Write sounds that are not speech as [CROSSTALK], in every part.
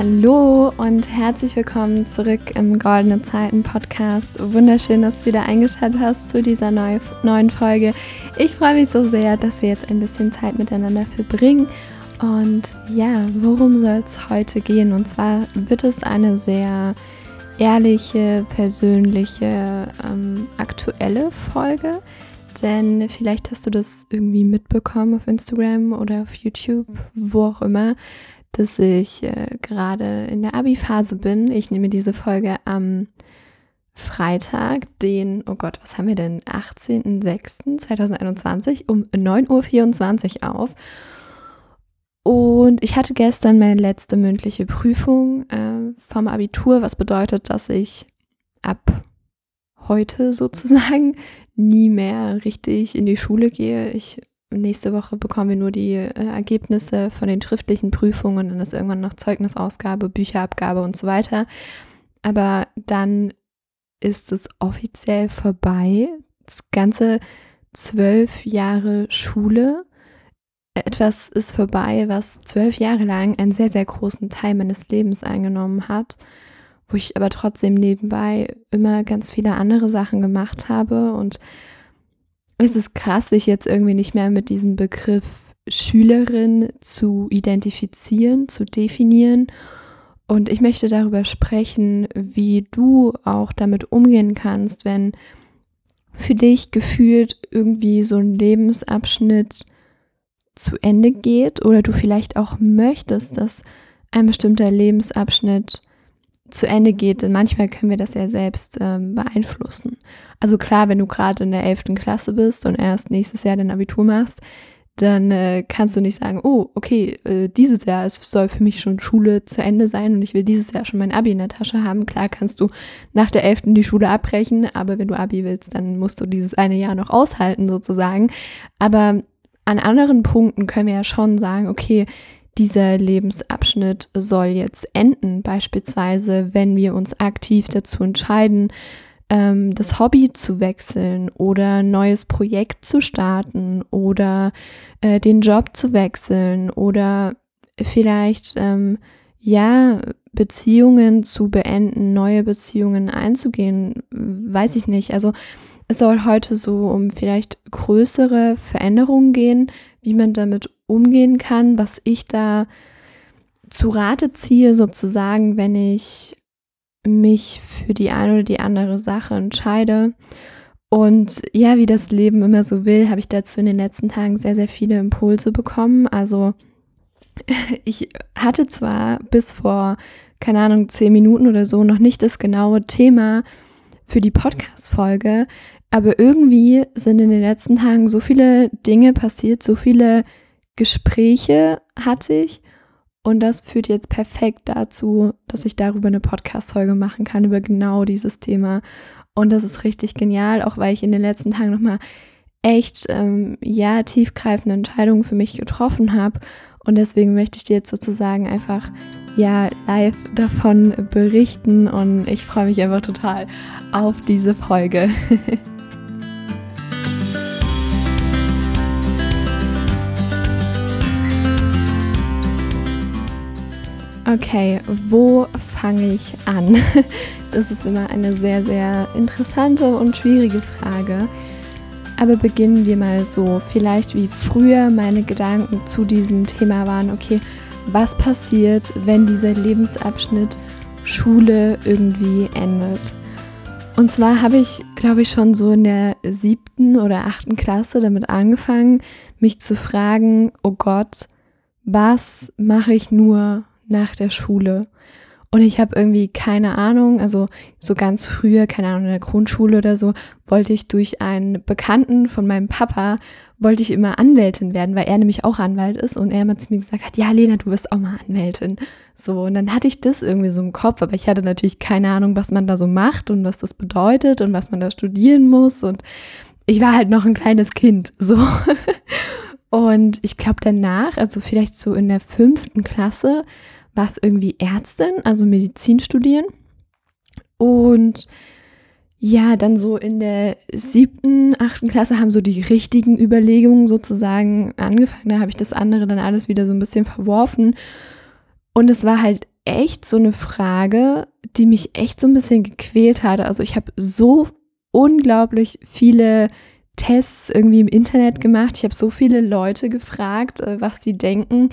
Hallo und herzlich willkommen zurück im Goldene Zeiten Podcast. Wunderschön, dass du wieder eingeschaltet hast zu dieser neu, neuen Folge. Ich freue mich so sehr, dass wir jetzt ein bisschen Zeit miteinander verbringen. Und ja, worum soll es heute gehen? Und zwar wird es eine sehr ehrliche, persönliche, ähm, aktuelle Folge. Denn vielleicht hast du das irgendwie mitbekommen auf Instagram oder auf YouTube, wo auch immer dass ich äh, gerade in der Abi-Phase bin. Ich nehme diese Folge am Freitag, den, oh Gott, was haben wir denn, 18.06.2021 um 9.24 Uhr auf. Und ich hatte gestern meine letzte mündliche Prüfung äh, vom Abitur, was bedeutet, dass ich ab heute sozusagen [LAUGHS] nie mehr richtig in die Schule gehe. Ich nächste Woche bekommen wir nur die äh, Ergebnisse von den schriftlichen Prüfungen, dann ist irgendwann noch Zeugnisausgabe, Bücherabgabe und so weiter. Aber dann ist es offiziell vorbei. Das ganze zwölf Jahre Schule. Etwas ist vorbei, was zwölf Jahre lang einen sehr, sehr großen Teil meines Lebens eingenommen hat, wo ich aber trotzdem nebenbei immer ganz viele andere Sachen gemacht habe und es ist krass, sich jetzt irgendwie nicht mehr mit diesem Begriff Schülerin zu identifizieren, zu definieren. Und ich möchte darüber sprechen, wie du auch damit umgehen kannst, wenn für dich gefühlt irgendwie so ein Lebensabschnitt zu Ende geht oder du vielleicht auch möchtest, dass ein bestimmter Lebensabschnitt zu Ende geht, denn manchmal können wir das ja selbst ähm, beeinflussen. Also klar, wenn du gerade in der 11. Klasse bist und erst nächstes Jahr dein Abitur machst, dann äh, kannst du nicht sagen, oh, okay, äh, dieses Jahr es soll für mich schon Schule zu Ende sein und ich will dieses Jahr schon mein Abi in der Tasche haben. Klar kannst du nach der 11. die Schule abbrechen, aber wenn du Abi willst, dann musst du dieses eine Jahr noch aushalten sozusagen. Aber an anderen Punkten können wir ja schon sagen, okay, dieser Lebensabschnitt soll jetzt enden. Beispielsweise, wenn wir uns aktiv dazu entscheiden, ähm, das Hobby zu wechseln oder ein neues Projekt zu starten oder äh, den Job zu wechseln oder vielleicht ähm, ja Beziehungen zu beenden, neue Beziehungen einzugehen, weiß ich nicht. Also es soll heute so um vielleicht größere Veränderungen gehen, wie man damit umgehen kann, was ich da zu Rate ziehe, sozusagen, wenn ich mich für die eine oder die andere Sache entscheide. Und ja, wie das Leben immer so will, habe ich dazu in den letzten Tagen sehr, sehr viele Impulse bekommen. Also [LAUGHS] ich hatte zwar bis vor, keine Ahnung, zehn Minuten oder so noch nicht das genaue Thema für die Podcast-Folge, aber irgendwie sind in den letzten Tagen so viele Dinge passiert, so viele Gespräche hatte ich. Und das führt jetzt perfekt dazu, dass ich darüber eine Podcast-Folge machen kann, über genau dieses Thema. Und das ist richtig genial, auch weil ich in den letzten Tagen nochmal echt, ähm, ja, tiefgreifende Entscheidungen für mich getroffen habe. Und deswegen möchte ich dir jetzt sozusagen einfach, ja, live davon berichten. Und ich freue mich einfach total auf diese Folge. [LAUGHS] Okay, wo fange ich an? [LAUGHS] Das ist immer eine sehr, sehr interessante und schwierige Frage. Aber beginnen wir mal so, vielleicht wie früher meine Gedanken zu diesem Thema waren, okay, was passiert, wenn dieser Lebensabschnitt Schule irgendwie endet? Und zwar habe ich, glaube ich, schon so in der siebten oder achten Klasse damit angefangen, mich zu fragen, oh Gott, was mache ich nur nach der Schule. Und ich habe irgendwie keine Ahnung, also so ganz früher, keine Ahnung, in der Grundschule oder so, wollte ich durch einen Bekannten von meinem Papa, wollte ich immer Anwältin werden, weil er nämlich auch Anwalt ist und er immer zu mir gesagt hat, ja, Lena, du wirst auch mal Anwältin. So, und dann hatte ich das irgendwie so im Kopf, aber ich hatte natürlich keine Ahnung, was man da so macht und was das bedeutet und was man da studieren muss und ich war halt noch ein kleines Kind, so. [LAUGHS] Und ich glaube danach, also vielleicht so in der fünften Klasse, war es irgendwie Ärztin, also Medizin studieren. Und ja, dann so in der siebten, achten Klasse haben so die richtigen Überlegungen sozusagen angefangen. Da habe ich das andere dann alles wieder so ein bisschen verworfen. Und es war halt echt so eine Frage, die mich echt so ein bisschen gequält hatte. Also ich habe so unglaublich viele Tests irgendwie im Internet gemacht. Ich habe so viele Leute gefragt, äh, was die denken,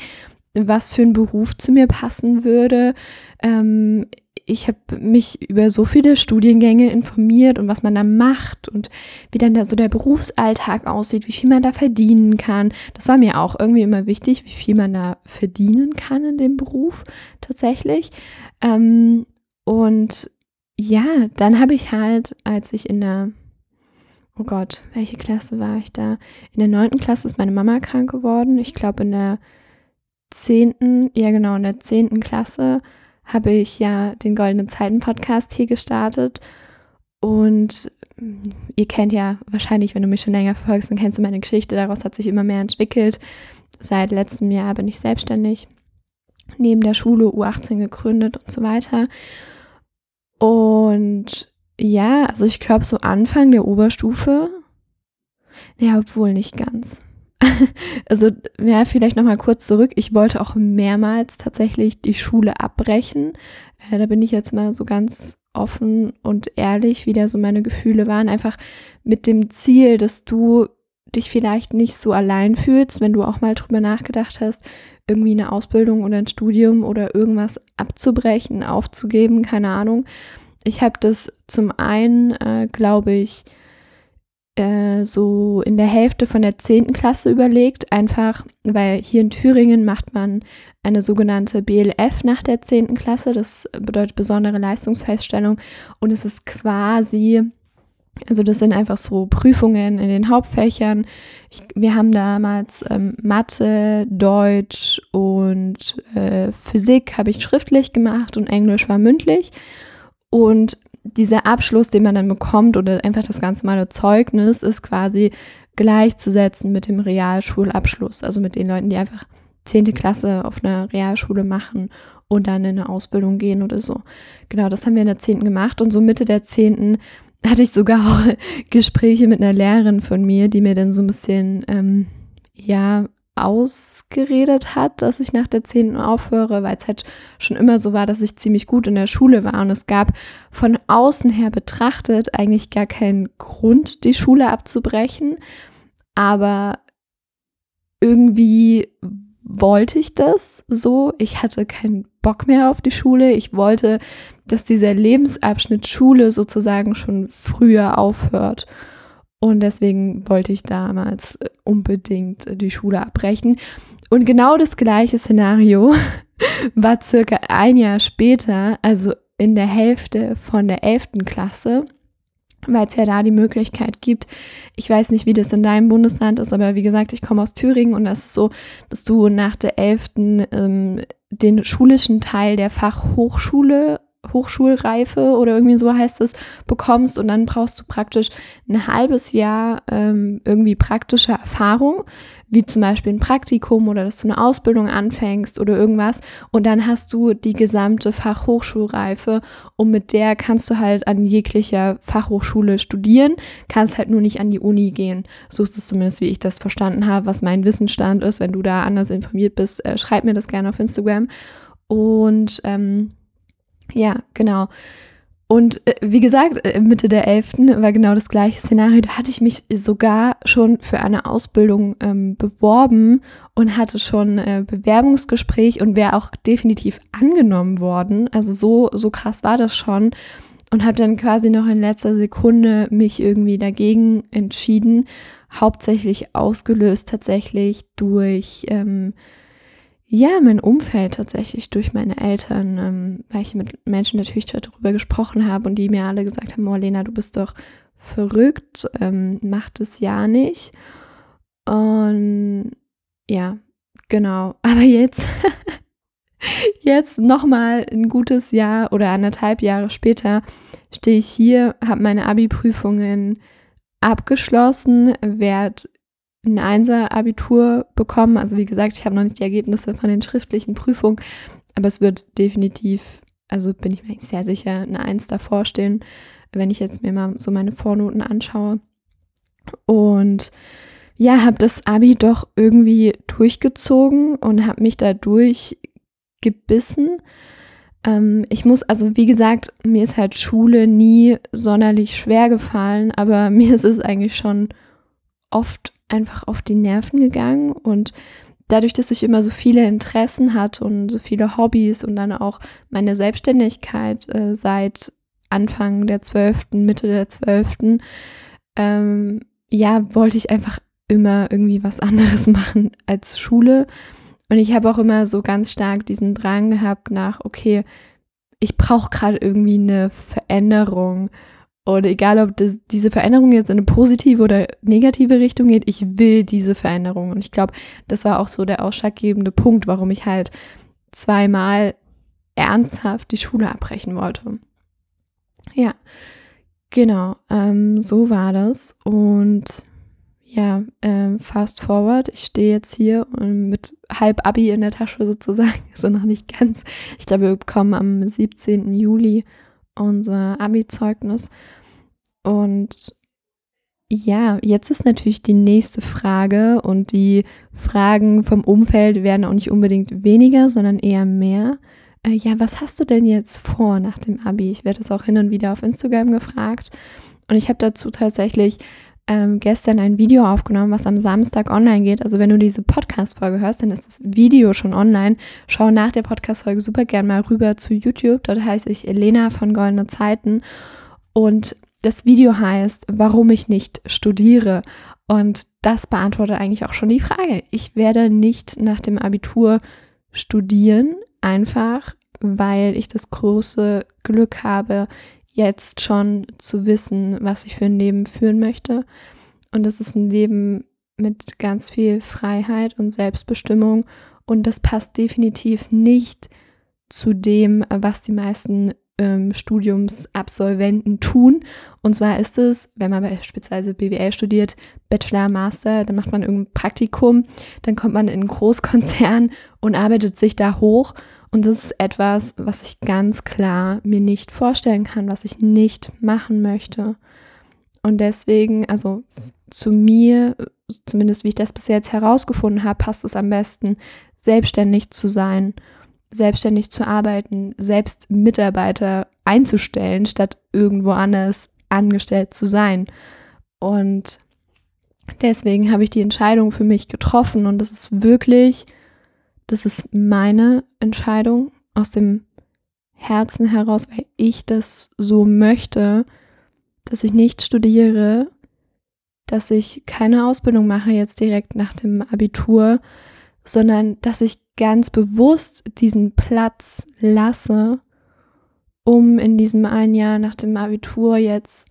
was für ein Beruf zu mir passen würde. Ähm, ich habe mich über so viele Studiengänge informiert und was man da macht und wie dann da so der Berufsalltag aussieht, wie viel man da verdienen kann. Das war mir auch irgendwie immer wichtig, wie viel man da verdienen kann in dem Beruf tatsächlich. Ähm, und ja, dann habe ich halt, als ich in der, oh Gott, welche Klasse war ich da? In der neunten Klasse ist meine Mama krank geworden. Ich glaube in der zehnten, ja genau, in der zehnten Klasse habe ich ja den Goldenen Zeiten Podcast hier gestartet. Und mm, ihr kennt ja wahrscheinlich, wenn du mich schon länger verfolgst, dann kennst du meine Geschichte. Daraus hat sich immer mehr entwickelt. Seit letztem Jahr bin ich selbstständig, neben der Schule U18 gegründet und so weiter. Und ja, also ich glaube, so Anfang der Oberstufe, ja, obwohl nicht ganz. [LAUGHS] also ja, vielleicht noch mal kurz zurück. Ich wollte auch mehrmals tatsächlich die Schule abbrechen. Äh, da bin ich jetzt mal so ganz offen und ehrlich, wie da so meine Gefühle waren. Einfach mit dem Ziel, dass du dich vielleicht nicht so allein fühlst, wenn du auch mal drüber nachgedacht hast, irgendwie eine Ausbildung oder ein Studium oder irgendwas abzubrechen, aufzugeben, keine Ahnung. Ich habe das zum einen, äh, glaube ich, äh, so in der Hälfte von der 10. Klasse überlegt, einfach weil hier in Thüringen macht man eine sogenannte BLF nach der 10. Klasse, das bedeutet besondere Leistungsfeststellung und es ist quasi also das sind einfach so Prüfungen in den Hauptfächern. Ich, wir haben damals ähm, Mathe, Deutsch und äh, Physik habe ich schriftlich gemacht und Englisch war mündlich. Und dieser Abschluss, den man dann bekommt oder einfach das ganz normale Zeugnis, ist quasi gleichzusetzen mit dem Realschulabschluss. Also mit den Leuten, die einfach 10. Klasse auf einer Realschule machen und dann in eine Ausbildung gehen oder so. Genau, das haben wir in der 10. gemacht und so Mitte der 10. hatte ich sogar auch [LAUGHS] Gespräche mit einer Lehrerin von mir, die mir dann so ein bisschen, ähm, ja, ausgeredet hat, dass ich nach der 10. aufhöre, weil es halt schon immer so war, dass ich ziemlich gut in der Schule war und es gab von außen her betrachtet eigentlich gar keinen Grund, die Schule abzubrechen, aber irgendwie wollte ich das so. Ich hatte keinen Bock mehr auf die Schule. Ich wollte, dass dieser Lebensabschnitt Schule sozusagen schon früher aufhört. Und deswegen wollte ich damals äh, unbedingt die Schule abbrechen. Und genau das gleiche Szenario [LAUGHS] war circa ein Jahr später, also in der Hälfte von der 11. Klasse, weil es ja da die Möglichkeit gibt. Ich weiß nicht, wie das in deinem Bundesland ist, aber wie gesagt, ich komme aus Thüringen und das ist so, dass du nach der 11. Ähm, den schulischen Teil der Fachhochschule Hochschulreife oder irgendwie so heißt es, bekommst und dann brauchst du praktisch ein halbes Jahr ähm, irgendwie praktische Erfahrung, wie zum Beispiel ein Praktikum oder dass du eine Ausbildung anfängst oder irgendwas und dann hast du die gesamte Fachhochschulreife und mit der kannst du halt an jeglicher Fachhochschule studieren, kannst halt nur nicht an die Uni gehen. So ist es zumindest, wie ich das verstanden habe, was mein Wissensstand ist. Wenn du da anders informiert bist, äh, schreib mir das gerne auf Instagram. Und ähm, ja, genau. Und äh, wie gesagt, äh, Mitte der 11. war genau das gleiche Szenario. Da hatte ich mich sogar schon für eine Ausbildung ähm, beworben und hatte schon äh, Bewerbungsgespräch und wäre auch definitiv angenommen worden. Also so, so krass war das schon. Und habe dann quasi noch in letzter Sekunde mich irgendwie dagegen entschieden. Hauptsächlich ausgelöst tatsächlich durch ähm, ja, mein Umfeld tatsächlich durch meine Eltern, ähm, weil ich mit Menschen natürlich darüber gesprochen habe und die mir alle gesagt haben, oh Lena, du bist doch verrückt, ähm, mach das ja nicht. Und ja, genau. [LAUGHS] Aber jetzt, jetzt nochmal ein gutes Jahr oder anderthalb Jahre später stehe ich hier, habe meine Abi-Prüfungen abgeschlossen, werde ein Einser-Abitur bekommen. Also wie gesagt, ich habe noch nicht die Ergebnisse von den schriftlichen Prüfungen, aber es wird definitiv, also bin ich mir sehr sicher, eine Eins davor stehen, wenn ich jetzt mir mal so meine Vornoten anschaue. Und ja, habe das Abi doch irgendwie durchgezogen und habe mich da durchgebissen. Ähm, ich muss, also wie gesagt, mir ist halt Schule nie sonderlich schwer gefallen, aber [LAUGHS] mir ist es eigentlich schon oft einfach auf die Nerven gegangen und dadurch, dass ich immer so viele Interessen hatte und so viele Hobbys und dann auch meine Selbstständigkeit äh, seit Anfang der 12., Mitte der 12., ähm, ja, wollte ich einfach immer irgendwie was anderes [LAUGHS] machen als Schule. Und ich habe auch immer so ganz stark diesen Drang gehabt nach, okay, ich brauche gerade irgendwie eine Veränderung. Oder egal, ob das, diese Veränderung jetzt in eine positive oder negative Richtung geht, ich will diese Veränderung. Und ich glaube, das war auch so der ausschlaggebende Punkt, warum ich halt zweimal ernsthaft die Schule abbrechen wollte. Ja, genau, ähm, so war das. Und ja, ähm, fast forward. Ich stehe jetzt hier mit halb Abi in der Tasche sozusagen, [LAUGHS] also noch nicht ganz. Ich glaube, wir bekommen am 17. Juli unser Abi-Zeugnis. Und ja, jetzt ist natürlich die nächste Frage und die Fragen vom Umfeld werden auch nicht unbedingt weniger, sondern eher mehr. Äh, ja, was hast du denn jetzt vor nach dem Abi? Ich werde es auch hin und wieder auf Instagram gefragt. Und ich habe dazu tatsächlich ähm, gestern ein Video aufgenommen, was am Samstag online geht. Also wenn du diese Podcast-Folge hörst, dann ist das Video schon online. Schau nach der Podcast-Folge super gern mal rüber zu YouTube. Dort heiße ich Elena von Goldene Zeiten. Und das Video heißt, warum ich nicht studiere. Und das beantwortet eigentlich auch schon die Frage. Ich werde nicht nach dem Abitur studieren, einfach weil ich das große Glück habe, jetzt schon zu wissen, was ich für ein Leben führen möchte. Und das ist ein Leben mit ganz viel Freiheit und Selbstbestimmung. Und das passt definitiv nicht zu dem, was die meisten ähm, Studiumsabsolventen tun. Und zwar ist es, wenn man beispielsweise BWL studiert, Bachelor, Master, dann macht man irgendein Praktikum, dann kommt man in einen Großkonzern und arbeitet sich da hoch. Und das ist etwas, was ich ganz klar mir nicht vorstellen kann, was ich nicht machen möchte. Und deswegen, also zu mir, zumindest wie ich das bis jetzt herausgefunden habe, passt es am besten, selbstständig zu sein selbstständig zu arbeiten, selbst Mitarbeiter einzustellen, statt irgendwo anders angestellt zu sein. Und deswegen habe ich die Entscheidung für mich getroffen und das ist wirklich, das ist meine Entscheidung aus dem Herzen heraus, weil ich das so möchte, dass ich nicht studiere, dass ich keine Ausbildung mache jetzt direkt nach dem Abitur, sondern dass ich ganz bewusst diesen Platz lasse, um in diesem einen Jahr nach dem Abitur jetzt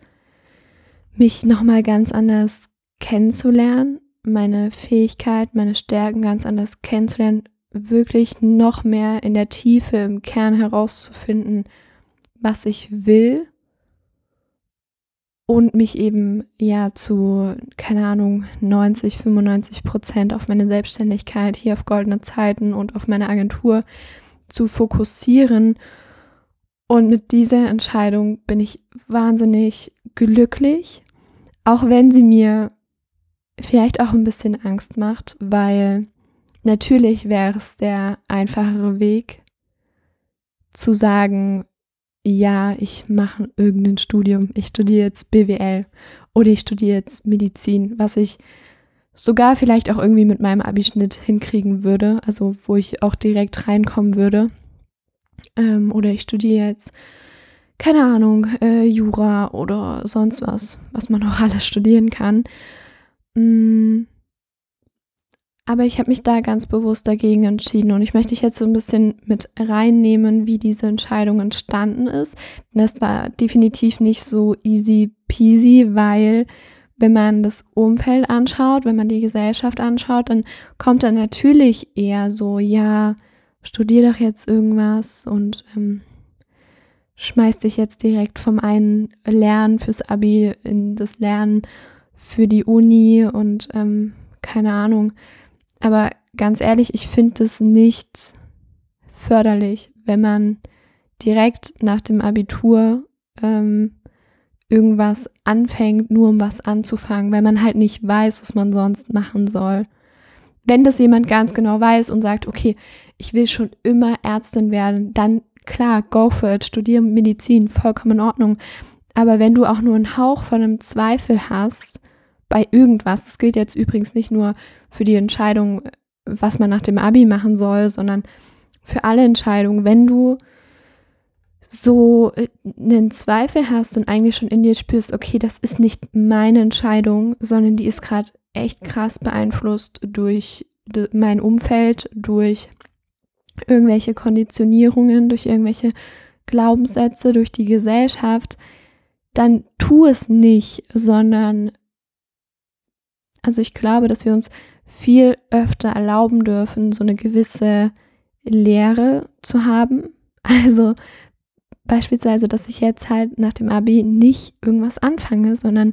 mich nochmal ganz anders kennenzulernen, meine Fähigkeit, meine Stärken ganz anders kennenzulernen, wirklich noch mehr in der Tiefe, im Kern herauszufinden, was ich will und mich eben ja zu, keine Ahnung, 90, 95 Prozent auf meine Selbstständigkeit hier auf goldene Zeiten und auf meine Agentur zu fokussieren. Und mit dieser Entscheidung bin ich wahnsinnig glücklich, auch wenn sie mir vielleicht auch ein bisschen Angst macht, weil natürlich wäre es der einfachere Weg zu sagen, ja, ich mache irgendein Studium, ich studiere jetzt BWL oder ich studiere jetzt Medizin, was ich sogar vielleicht auch irgendwie mit meinem Abischnitt hinkriegen würde, also wo ich auch direkt reinkommen würde. Ähm, oder ich studiere jetzt, keine Ahnung, äh, Jura oder sonst was, was man auch [LAUGHS] alles studieren kann. Mm, aber ich habe mich da ganz bewusst dagegen entschieden und ich möchte dich jetzt so ein bisschen mit reinnehmen, wie diese Entscheidung entstanden ist. Das war definitiv nicht so easy peasy, weil wenn man das Umfeld anschaut, wenn man die Gesellschaft anschaut, dann kommt dann natürlich eher so, ja, studier doch jetzt irgendwas und ähm, schmeiß dich jetzt direkt vom einen Lernen fürs Abi in das Lernen für die Uni und ähm, keine Ahnung. Aber ganz ehrlich, ich finde es nicht förderlich, wenn man direkt nach dem Abitur ähm, irgendwas anfängt, nur um was anzufangen, weil man halt nicht weiß, was man sonst machen soll. Wenn das jemand ganz genau weiß und sagt, okay, ich will schon immer Ärztin werden, dann klar, go for it, studiere Medizin, vollkommen in Ordnung. Aber wenn du auch nur einen Hauch von einem Zweifel hast bei irgendwas, das gilt jetzt übrigens nicht nur für die Entscheidung, was man nach dem Abi machen soll, sondern für alle Entscheidungen, wenn du so äh, einen Zweifel hast und eigentlich schon in dir spürst, okay, das ist nicht meine Entscheidung, sondern die ist gerade echt krass beeinflusst durch mein Umfeld, durch irgendwelche Konditionierungen, durch irgendwelche Glaubenssätze, durch die Gesellschaft, dann tu es nicht, sondern also ich glaube, dass wir uns viel öfter erlauben dürfen, so eine gewisse Lehre zu haben. [LAUGHS] Also beispielsweise, dass ich jetzt halt nach dem Abi nicht irgendwas anfange, sondern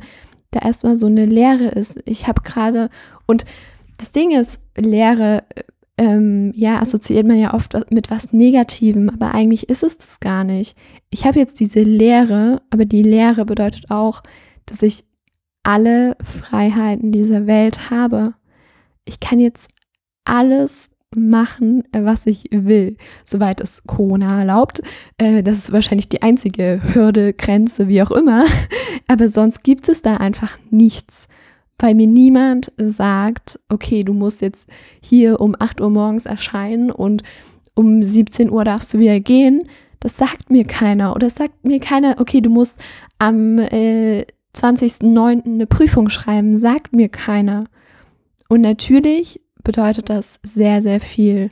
da erstmal so eine Lehre ist. Ich habe gerade, und das Ding ist, Lehre, ähm, ja, assoziiert man ja oft mit was Negativem, aber eigentlich ist es das gar nicht. Ich habe jetzt diese Lehre, aber die Lehre bedeutet auch, dass ich alle Freiheiten dieser Welt habe. Ich kann jetzt alles machen, was ich will, soweit es Corona erlaubt. Äh, das ist wahrscheinlich die einzige Hürde, Grenze, wie auch immer. [LAUGHS] Aber sonst gibt es da einfach nichts, weil mir niemand sagt, okay, du musst jetzt hier um 8 Uhr morgens erscheinen und um 17 Uhr darfst du wieder gehen. Das sagt mir keiner. Oder sagt mir keiner, okay, du musst am äh, 20.09. eine Prüfung schreiben. Sagt mir keiner. Und natürlich bedeutet das sehr, sehr viel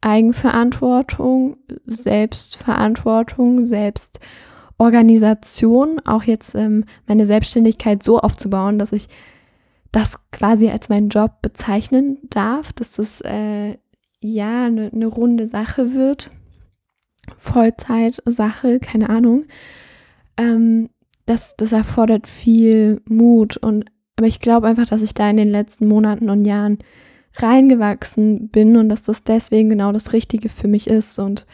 Eigenverantwortung, Selbstverantwortung, Selbstorganisation, auch jetzt ähm, meine Selbstständigkeit so aufzubauen, dass ich das quasi als meinen Job bezeichnen darf, dass das äh, ja eine ne runde Sache wird, Vollzeit-Sache, keine Ahnung. Ähm, das, das erfordert viel Mut und aber ich glaube einfach, dass ich da in den letzten Monaten und Jahren reingewachsen bin und dass das deswegen genau das Richtige für mich ist. Und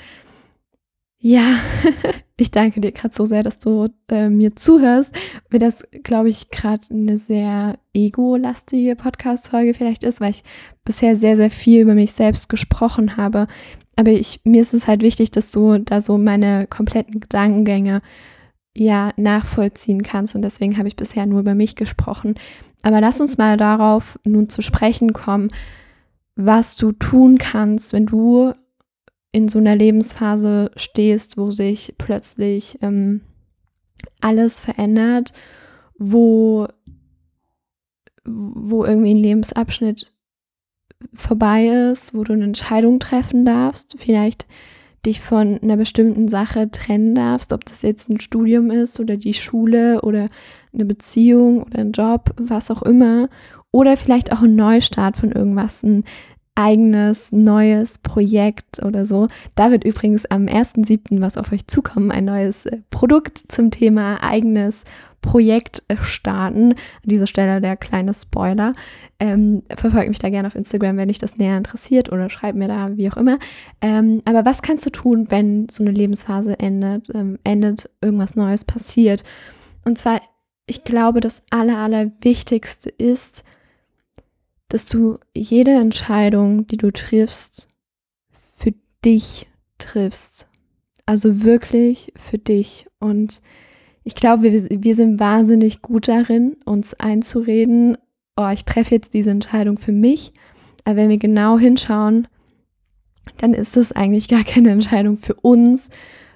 ja, [LAUGHS] ich danke dir gerade so sehr, dass du äh, mir zuhörst, weil das, glaube ich, gerade eine sehr ego-lastige Podcast-Folge vielleicht ist, weil ich bisher sehr, sehr viel über mich selbst gesprochen habe. Aber ich, mir ist es halt wichtig, dass du da so meine kompletten Gedankengänge ja nachvollziehen kannst. Und deswegen habe ich bisher nur über mich gesprochen. Aber lass uns mal darauf nun zu sprechen kommen, was du tun kannst, wenn du in so einer Lebensphase stehst, wo sich plötzlich ähm, alles verändert, wo, wo irgendwie ein Lebensabschnitt vorbei ist, wo du eine Entscheidung treffen darfst, vielleicht dich von einer bestimmten Sache trennen darfst, ob das jetzt ein Studium ist oder die Schule oder eine Beziehung oder ein Job, was auch immer. Oder vielleicht auch ein Neustart von irgendwas, ein eigenes, neues Projekt oder so. Da wird übrigens am 1.7. was auf euch zukommen, ein neues äh, Produkt zum Thema eigenes Projekt äh, starten. An dieser Stelle der kleine Spoiler. Ähm, verfolgt mich da gerne auf Instagram, wenn dich das näher interessiert oder schreib mir da, wie auch immer. Ähm, aber was kannst du tun, wenn so eine Lebensphase endet, ähm, endet, irgendwas Neues passiert? Und zwar, ich glaube, das Aller, Allerwichtigste ist, dass du jede Entscheidung, die du triffst, für dich triffst. Also wirklich für dich. Und ich glaube, wir, wir sind wahnsinnig gut darin, uns einzureden, oh, ich treffe jetzt diese Entscheidung für mich. Aber wenn wir genau hinschauen, dann ist das eigentlich gar keine Entscheidung für uns,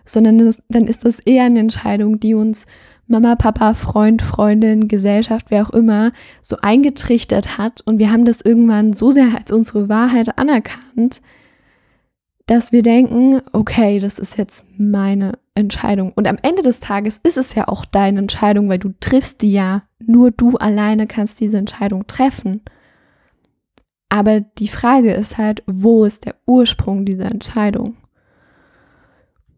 sondern dann ist das eher eine Entscheidung, die uns Mama, Papa, Freund, Freundin, Gesellschaft, wer auch immer, so eingetrichtert hat und wir haben das irgendwann so sehr als unsere Wahrheit anerkannt, dass wir denken, okay, das ist jetzt meine Entscheidung. Und am Ende des Tages ist es ja auch deine Entscheidung, weil du triffst die ja. Nur du alleine kannst diese Entscheidung treffen. Aber die Frage ist halt, wo ist der Ursprung dieser Entscheidung?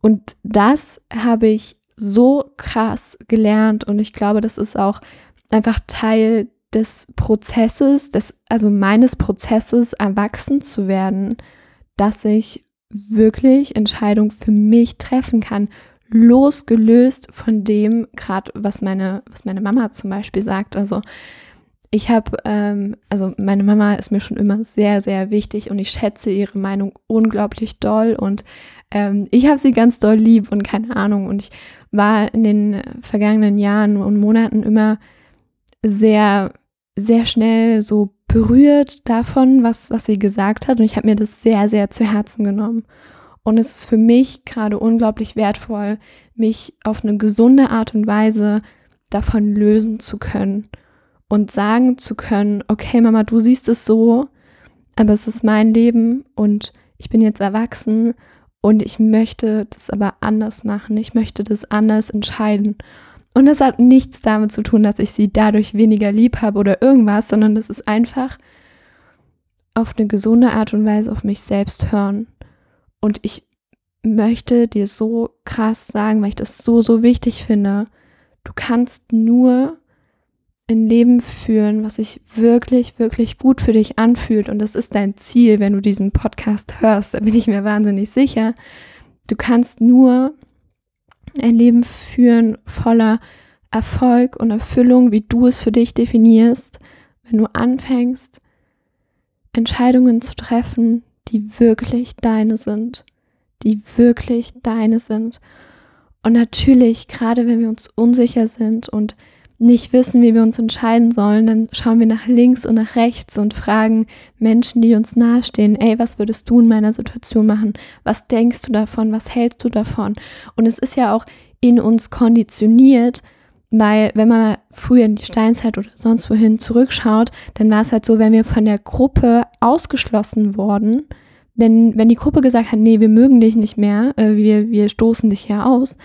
Und das habe ich so krass gelernt und ich glaube, das ist auch einfach Teil des Prozesses, des, also meines Prozesses, erwachsen zu werden, dass ich wirklich Entscheidungen für mich treffen kann, losgelöst von dem, gerade was meine, was meine Mama zum Beispiel sagt. Also ich habe, ähm, also meine Mama ist mir schon immer sehr, sehr wichtig und ich schätze ihre Meinung unglaublich doll und ähm, ich habe sie ganz doll lieb und keine Ahnung. Und ich war in den vergangenen Jahren und Monaten immer sehr, sehr schnell so berührt davon, was, was sie gesagt hat. Und ich habe mir das sehr, sehr zu Herzen genommen. Und es ist für mich gerade unglaublich wertvoll, mich auf eine gesunde Art und Weise davon lösen zu können und sagen zu können, okay Mama, du siehst es so, aber es ist mein Leben und ich bin jetzt erwachsen und ich möchte das aber anders machen. Ich möchte das anders entscheiden. Und das hat nichts damit zu tun, dass ich sie dadurch weniger lieb habe oder irgendwas, sondern das ist einfach auf eine gesunde Art und Weise auf mich selbst hören. Und ich möchte dir so krass sagen, weil ich das so, so wichtig finde. Du kannst nur ein Leben führen, was sich wirklich, wirklich gut für dich anfühlt. Und das ist dein Ziel, wenn du diesen Podcast hörst. Da bin ich mir wahnsinnig sicher. Du kannst nur ein Leben führen voller Erfolg und Erfüllung, wie du es für dich definierst, wenn du anfängst, Entscheidungen zu treffen, die wirklich deine sind, die wirklich deine sind. Und natürlich, gerade wenn wir uns unsicher sind und nicht wissen, wie wir uns entscheiden sollen, dann schauen wir nach links und nach rechts und fragen Menschen, die uns nahestehen, ey, was würdest du in meiner Situation machen? Was denkst du davon? Was hältst du davon? Und es ist ja auch in uns konditioniert, weil wenn man früher in die Steinzeit oder sonst wohin zurückschaut, dann war es halt so, wenn wir von der Gruppe ausgeschlossen wurden, wenn, wenn die Gruppe gesagt hat, nee, wir mögen dich nicht mehr, äh, wir, wir stoßen dich hier aus,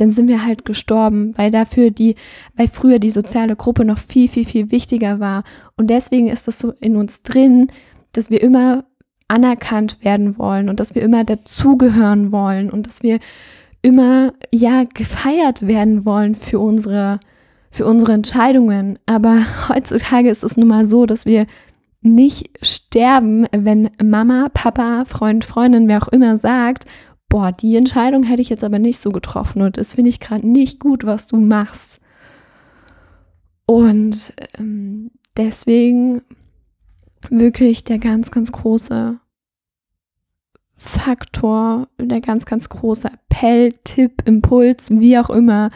dann sind wir halt gestorben, weil dafür die, weil früher die soziale Gruppe noch viel, viel, viel wichtiger war. Und deswegen ist das so in uns drin, dass wir immer anerkannt werden wollen und dass wir immer dazugehören wollen und dass wir immer, ja, gefeiert werden wollen für unsere, für unsere Entscheidungen. Aber [LAUGHS] heutzutage ist es nun mal so, dass wir nicht sterben, wenn Mama, Papa, Freund, Freundin, wer auch immer sagt, boah, die Entscheidung hätte ich jetzt aber nicht so getroffen und das finde ich gerade nicht gut, was du machst. Und ähm, deswegen wirklich der ganz, ganz große Faktor, der ganz, ganz große Appell, Tipp, Impuls, wie auch immer,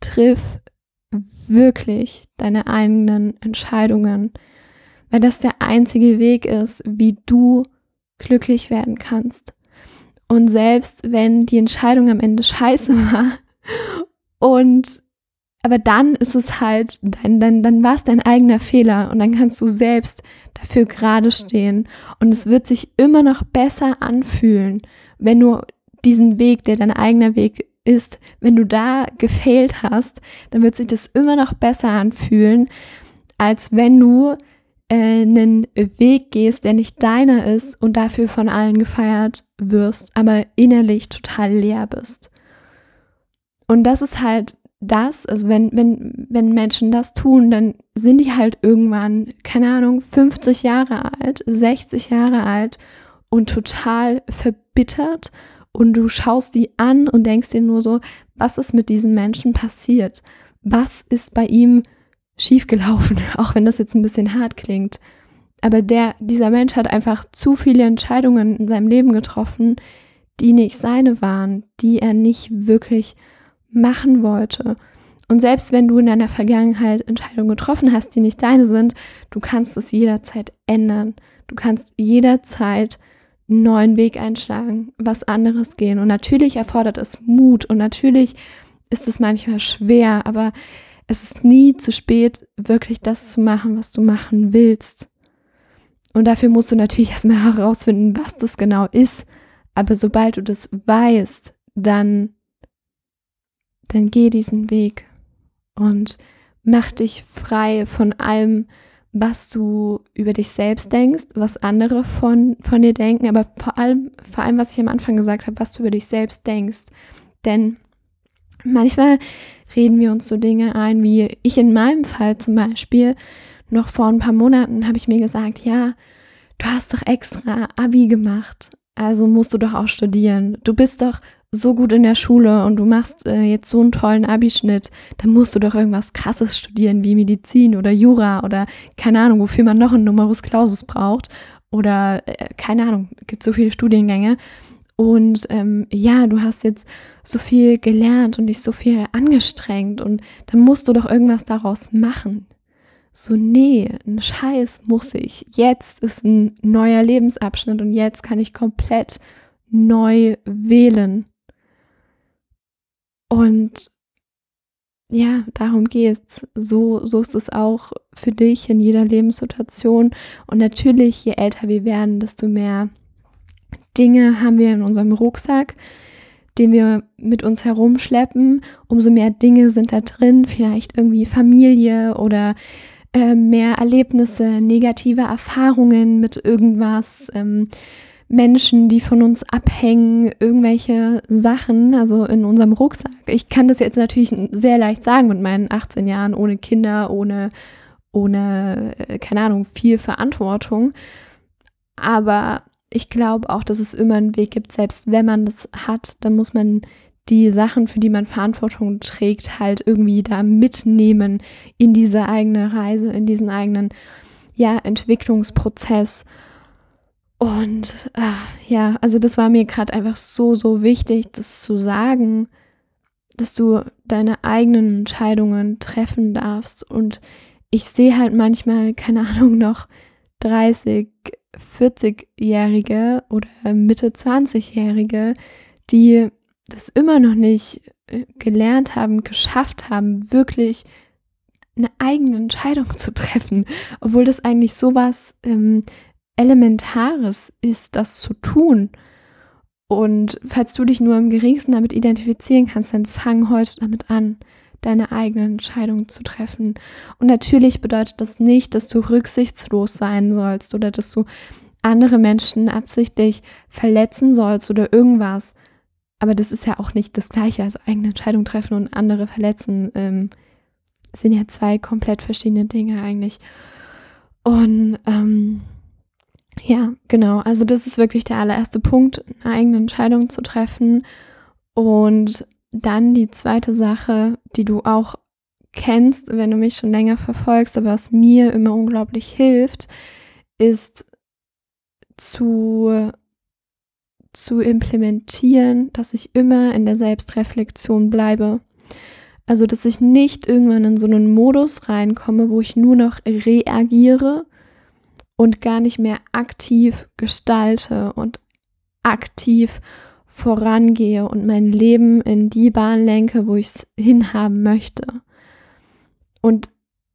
triff wirklich deine eigenen Entscheidungen, weil das der einzige Weg ist, wie du glücklich werden kannst. Und selbst wenn die Entscheidung am Ende scheiße war [LAUGHS] und aber dann ist es halt, dann, dann, dann war es dein eigener Fehler und dann kannst du selbst dafür gerade stehen. Und es wird sich immer noch besser anfühlen, wenn du diesen Weg, der dein eigener Weg ist, wenn du da gefailt hast, dann wird sich das immer noch besser anfühlen, als wenn du äh, einen Weg gehst, der nicht deiner ist und dafür von allen gefeiert wirst, aber innerlich total leer bist. Und das ist halt das, also wenn, wenn, wenn Menschen das tun, dann sind die halt irgendwann, keine Ahnung, 50 Jahre alt, 60 Jahre alt und total verbittert und du schaust die an und denkst dir nur so, was ist mit diesem Menschen passiert? Was ist bei ihm passiert? Schiefgelaufen, [LAUGHS] auch wenn das jetzt ein bisschen hart klingt. Aber der, dieser Mensch hat einfach zu viele Entscheidungen in seinem Leben getroffen, die nicht seine waren, die er nicht wirklich machen wollte. Und selbst wenn du in deiner Vergangenheit Entscheidungen getroffen hast, die nicht deine sind, du kannst es jederzeit ändern. Du kannst jederzeit einen neuen Weg einschlagen, was anderes gehen. Und natürlich erfordert es Mut und natürlich ist es manchmal schwer, aber es ist nie zu spät, wirklich das zu machen, was du machen willst. Und dafür musst du natürlich erstmal [LAUGHS] herausfinden, was das genau ist. Aber sobald du das weißt, dann, dann geh diesen Weg und mach dich frei von allem, was du über dich selbst denkst, was andere von, von dir denken, aber vor allem, vor allem, was ich am Anfang gesagt habe, was du über dich selbst denkst. Denn manchmal reden wir uns so Dinge ein, wie ich in meinem Fall zum Beispiel, noch vor ein paar Monaten habe ich mir gesagt, ja, du hast doch extra Abi gemacht, also musst du doch auch studieren. Du bist doch so gut in der Schule und du machst äh, jetzt so einen tollen Abischnitt, dann musst du doch irgendwas Krasses studieren, wie Medizin oder Jura oder keine Ahnung, wofür man noch einen Numerus Clausus braucht oder äh, keine Ahnung, gibt so viele Studiengänge. Und ähm, ja, du hast jetzt so viel gelernt und dich so viel angestrengt und dann musst du doch irgendwas daraus machen. So, nee, ein Scheiß muss ich. Jetzt ist ein neuer Lebensabschnitt und jetzt kann ich komplett neu wählen. Und ja, darum geht's. So, so ist es auch für dich in jeder Lebenssituation. Und natürlich, je älter wir werden, desto mehr Dinge haben wir in unserem Rucksack, den wir mit uns herumschleppen. Umso mehr Dinge sind da drin, vielleicht irgendwie Familie oder äh, mehr Erlebnisse, negative Erfahrungen mit irgendwas. Ähm, Menschen, die von uns abhängen, irgendwelche Sachen, also in unserem Rucksack. Ich kann das jetzt natürlich sehr leicht sagen mit meinen 18 Jahren, ohne Kinder, ohne, ohne, äh, keine Ahnung, viel Verantwortung. Aber ich glaube auch, dass es immer einen Weg gibt, selbst wenn man das hat, dann muss man die Sachen, für die man Verantwortung trägt, halt irgendwie da mitnehmen in diese eigene Reise, in diesen eigenen, ja, Entwicklungsprozess. Und äh, ja, also das war mir gerade einfach so, so wichtig, das zu sagen, dass du deine eigenen Entscheidungen treffen darfst. Und ich sehe halt manchmal, keine Ahnung, noch 30, 40-Jährige oder Mitte 20-Jährige, die das immer noch nicht äh, gelernt haben, geschafft haben, wirklich eine eigene Entscheidung [LAUGHS] zu treffen, obwohl das eigentlich sowas ähm, Elementares ist, das zu tun. Und falls du dich nur im geringsten damit identifizieren kannst, dann fang heute damit an, deine eigene Entscheidung zu treffen. Und natürlich bedeutet das nicht, dass du rücksichtslos sein sollst oder dass du andere Menschen absichtlich verletzen sollst oder irgendwas. Aber das ist ja auch nicht das Gleiche. Also eigene Entscheidung treffen und andere verletzen ähm, sind ja zwei komplett verschiedene Dinge eigentlich. Und ähm, ja, genau. Also das ist wirklich der allererste Punkt, eine eigene Entscheidung zu treffen. Und dann die zweite Sache, die du auch kennst, wenn du mich schon länger verfolgst, aber was mir immer unglaublich hilft, ist zu, zu implementieren, dass ich immer in der Selbstreflexion bleibe. Also, dass ich nicht irgendwann in so einen Modus reinkomme, wo ich nur noch reagiere und gar nicht mehr aktiv gestalte und aktiv vorangehe und mein Leben in die Bahn lenke, wo ich es hinhaben möchte. Und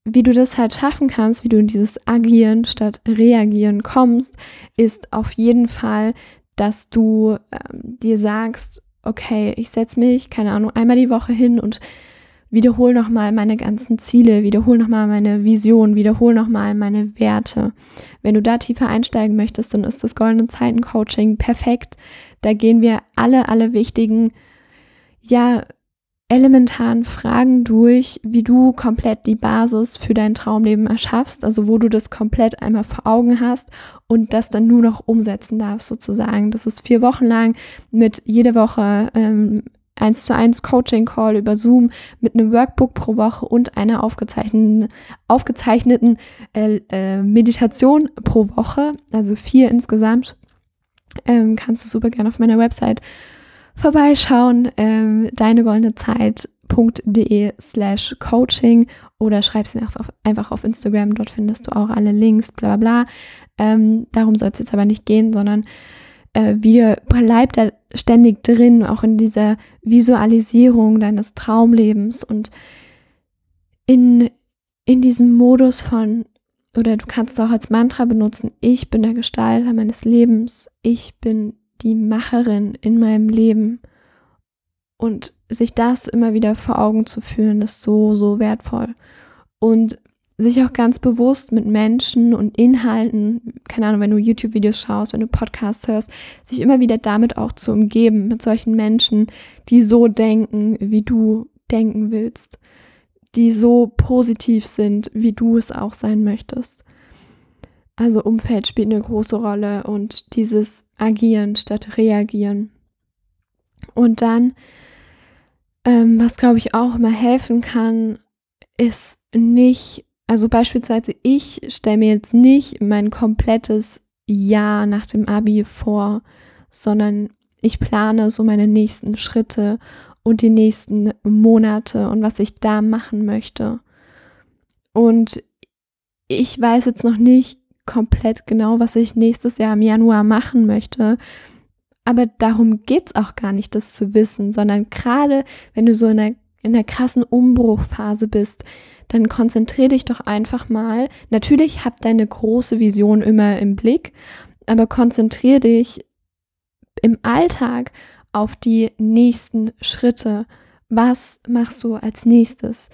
wie du das halt schaffen kannst, wie du in dieses Agieren statt Reagieren kommst, ist auf jeden Fall, dass du ähm, dir sagst, okay, ich setze mich, keine Ahnung, einmal die Woche hin und wiederhole nochmal meine ganzen Ziele, wiederhole nochmal meine Vision, wiederhole nochmal meine Werte. Wenn du da tiefer einsteigen möchtest, dann ist das Goldene Zeiten Coaching perfekt. Da gehen wir alle, alle wichtigen, ja, elementaren Fragen durch, wie du komplett die Basis für dein Traumleben erschaffst, also wo du das komplett einmal vor Augen hast und das dann nur noch umsetzen darfst sozusagen. Das ist vier Wochen lang mit jede Woche ähm, 1 zu 1 Coaching Call über Zoom mit einem Workbook pro Woche und einer aufgezeichneten, aufgezeichneten äh, äh, Meditation pro Woche, also vier insgesamt. Ähm, kannst du super gerne auf meiner Website vorbeischauen, ähm, deinegoldenezeit.de slash coaching oder schreib's mir einfach auf, einfach auf Instagram, dort findest du auch alle Links, bla bla bla. Ähm, darum soll es jetzt aber nicht gehen, sondern äh, wieder bleib da ständig drin, auch in dieser Visualisierung deines Traumlebens und in, in diesem Modus von, oder du kannst es auch als Mantra benutzen, ich bin der Gestalter meines Lebens, ich bin die Macherin in meinem Leben. Und sich das immer wieder vor Augen zu führen, ist so, so wertvoll. Und sich auch ganz bewusst mit Menschen und Inhalten, keine Ahnung, wenn du YouTube-Videos schaust, wenn du Podcasts hörst, sich immer wieder damit auch zu umgeben, mit solchen Menschen, die so denken, wie du denken willst, die so positiv sind, wie du es auch sein möchtest. Also Umfeld spielt eine große Rolle und dieses Agieren statt Reagieren. Und dann, ähm, was glaube ich auch immer helfen kann, ist nicht also beispielsweise ich stelle mir jetzt nicht mein komplettes Jahr nach dem Abi vor, sondern ich plane so meine nächsten Schritte und die nächsten Monate und was ich da machen möchte. Und ich weiß jetzt noch nicht komplett genau, was ich nächstes Jahr im Januar machen möchte. Aber darum geht es auch gar nicht, das zu wissen, sondern gerade wenn du so in der, in der krassen Umbruchphase bist, dann konzentriere dich doch einfach mal. Natürlich hab deine große Vision immer im Blick, aber konzentriere dich im Alltag auf die nächsten Schritte. Was machst du als nächstes?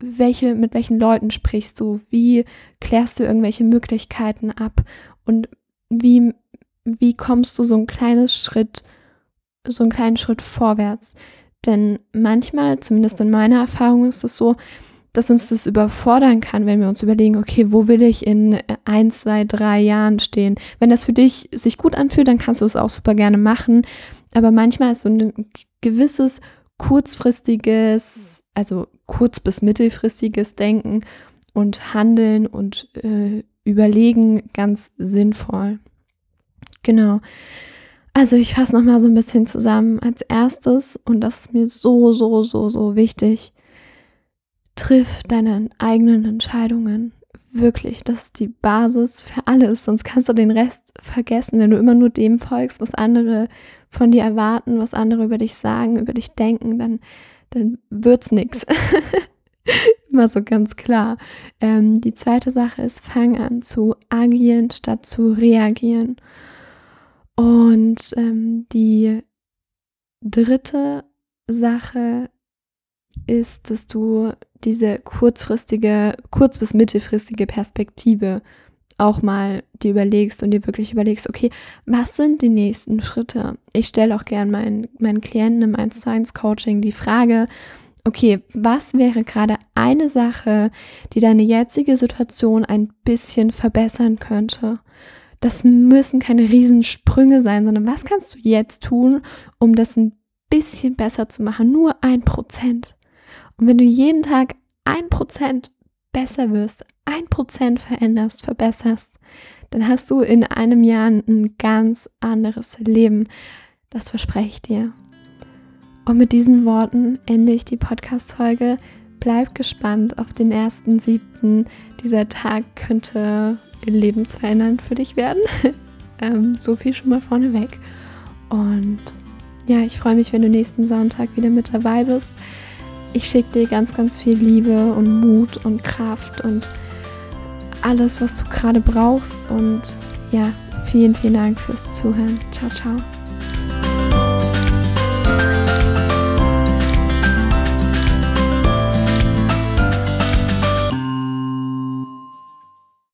Welche, mit welchen Leuten sprichst du? Wie klärst du irgendwelche Möglichkeiten ab? Und wie, wie kommst du so ein kleines Schritt, so einen kleinen Schritt vorwärts? Denn manchmal, zumindest in meiner Erfahrung, ist es so, dass uns das überfordern kann, wenn wir uns überlegen, okay, wo will ich in ein, zwei, drei Jahren stehen? Wenn das für dich sich gut anfühlt, dann kannst du es auch super gerne machen. Aber manchmal ist so ein gewisses kurzfristiges, also kurz- bis mittelfristiges Denken und Handeln und äh, Überlegen ganz sinnvoll. Genau. Also ich fasse nochmal so ein bisschen zusammen. Als erstes, und das ist mir so, so, so, so wichtig, Triff deine eigenen Entscheidungen. Wirklich, das ist die Basis für alles. Sonst kannst du den Rest vergessen, wenn du immer nur dem folgst, was andere von dir erwarten, was andere über dich sagen, über dich denken, dann, dann wird's nix. [LAUGHS] immer so ganz klar. Ähm, die zweite Sache ist, fang an zu agieren statt zu reagieren. Und ähm, die dritte Sache ist, dass du diese kurzfristige, kurz- bis mittelfristige Perspektive auch mal dir überlegst und dir wirklich überlegst, okay, was sind die nächsten Schritte? Ich stelle auch gern meinen, meinen Klienten im 1 zu 1 Coaching die Frage, okay, was wäre gerade eine Sache, die deine jetzige Situation ein bisschen verbessern könnte? Das müssen keine Riesensprünge sein, sondern was kannst du jetzt tun, um das ein bisschen besser zu machen? Nur ein Prozent. Und wenn du jeden Tag ein Prozent besser wirst, ein Prozent veränderst, verbesserst, dann hast du in einem Jahr ein ganz anderes Leben. Das verspreche ich dir. Und mit diesen Worten ende ich die Podcast-Folge. Bleib gespannt auf den ersten siebten. Dieser Tag könnte lebensverändernd für dich werden. [LAUGHS] ähm, so viel schon mal vorneweg. Und ja, ich freue mich, wenn du nächsten Sonntag wieder mit dabei bist. Ich schicke dir ganz, ganz viel Liebe und Mut und Kraft und alles, was du gerade brauchst. Und ja, vielen, vielen Dank fürs Zuhören. Ciao, ciao.